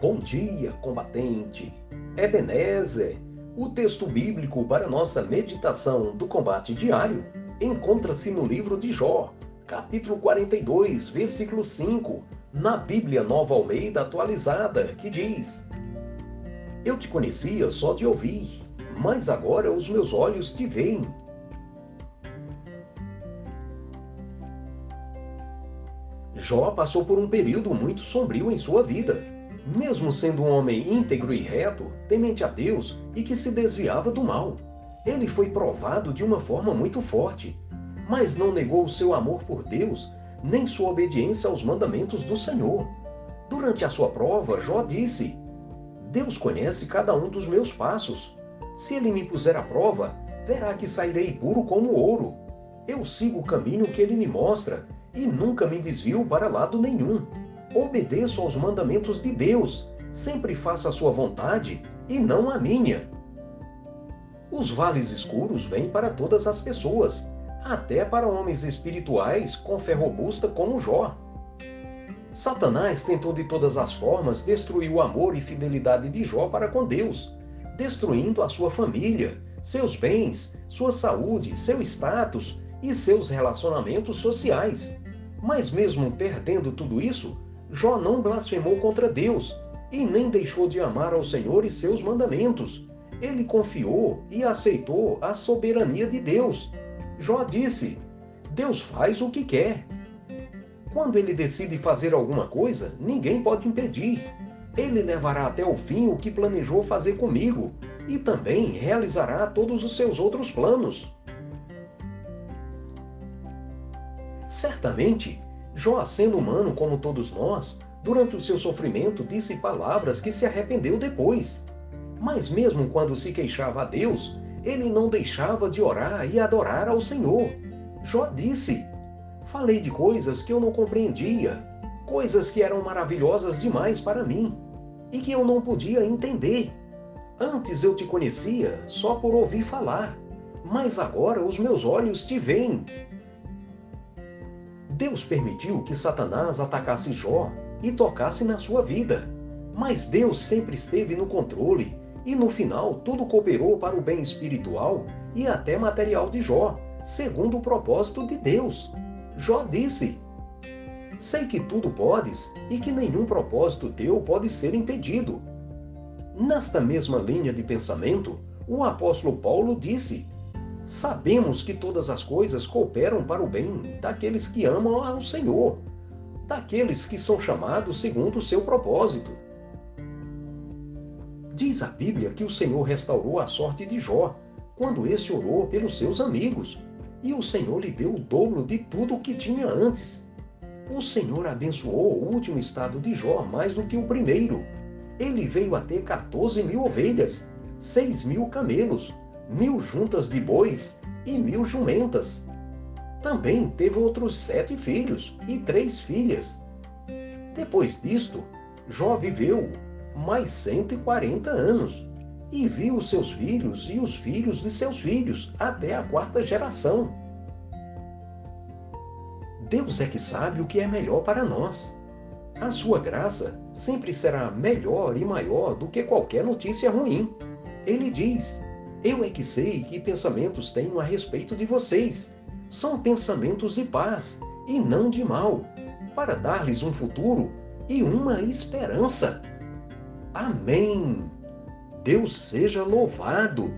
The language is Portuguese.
Bom dia, combatente. Ebenezer, o texto bíblico para nossa meditação do combate diário encontra-se no livro de Jó, capítulo 42, versículo 5, na Bíblia Nova Almeida atualizada, que diz: Eu te conhecia só de ouvir, mas agora os meus olhos te veem. Jó passou por um período muito sombrio em sua vida. Mesmo sendo um homem íntegro e reto, temente a Deus e que se desviava do mal, ele foi provado de uma forma muito forte, mas não negou o seu amor por Deus, nem sua obediência aos mandamentos do Senhor. Durante a sua prova, Jó disse: Deus conhece cada um dos meus passos. Se ele me puser à prova, verá que sairei puro como ouro. Eu sigo o caminho que ele me mostra e nunca me desvio para lado nenhum. Obedeço aos mandamentos de Deus, sempre faça a sua vontade e não a minha. Os vales escuros vêm para todas as pessoas, até para homens espirituais com fé robusta como Jó. Satanás tentou de todas as formas destruir o amor e fidelidade de Jó para com Deus, destruindo a sua família, seus bens, sua saúde, seu status e seus relacionamentos sociais. Mas mesmo perdendo tudo isso, Jó não blasfemou contra Deus e nem deixou de amar ao Senhor e seus mandamentos. Ele confiou e aceitou a soberania de Deus. Jó disse: Deus faz o que quer. Quando ele decide fazer alguma coisa, ninguém pode impedir. Ele levará até o fim o que planejou fazer comigo e também realizará todos os seus outros planos. Certamente, Jó, sendo humano como todos nós, durante o seu sofrimento disse palavras que se arrependeu depois. Mas mesmo quando se queixava a Deus, ele não deixava de orar e adorar ao Senhor. Jó disse: Falei de coisas que eu não compreendia, coisas que eram maravilhosas demais para mim e que eu não podia entender. Antes eu te conhecia só por ouvir falar, mas agora os meus olhos te veem Deus permitiu que Satanás atacasse Jó e tocasse na sua vida. Mas Deus sempre esteve no controle e no final tudo cooperou para o bem espiritual e até material de Jó, segundo o propósito de Deus. Jó disse: Sei que tudo podes e que nenhum propósito teu pode ser impedido. Nesta mesma linha de pensamento, o apóstolo Paulo disse: Sabemos que todas as coisas cooperam para o bem daqueles que amam ao Senhor, daqueles que são chamados segundo o seu propósito. Diz a Bíblia que o Senhor restaurou a sorte de Jó quando esse orou pelos seus amigos, e o Senhor lhe deu o dobro de tudo o que tinha antes. O Senhor abençoou o último estado de Jó mais do que o primeiro. Ele veio a ter 14 mil ovelhas, 6 mil camelos, mil juntas de bois e mil jumentas. Também teve outros sete filhos e três filhas. Depois disto, Jó viveu mais 140 anos e viu seus filhos e os filhos de seus filhos até a quarta geração. Deus é que sabe o que é melhor para nós. A sua graça sempre será melhor e maior do que qualquer notícia ruim. Ele diz: eu é que sei que pensamentos tenho a respeito de vocês. São pensamentos de paz e não de mal, para dar-lhes um futuro e uma esperança. Amém. Deus seja louvado.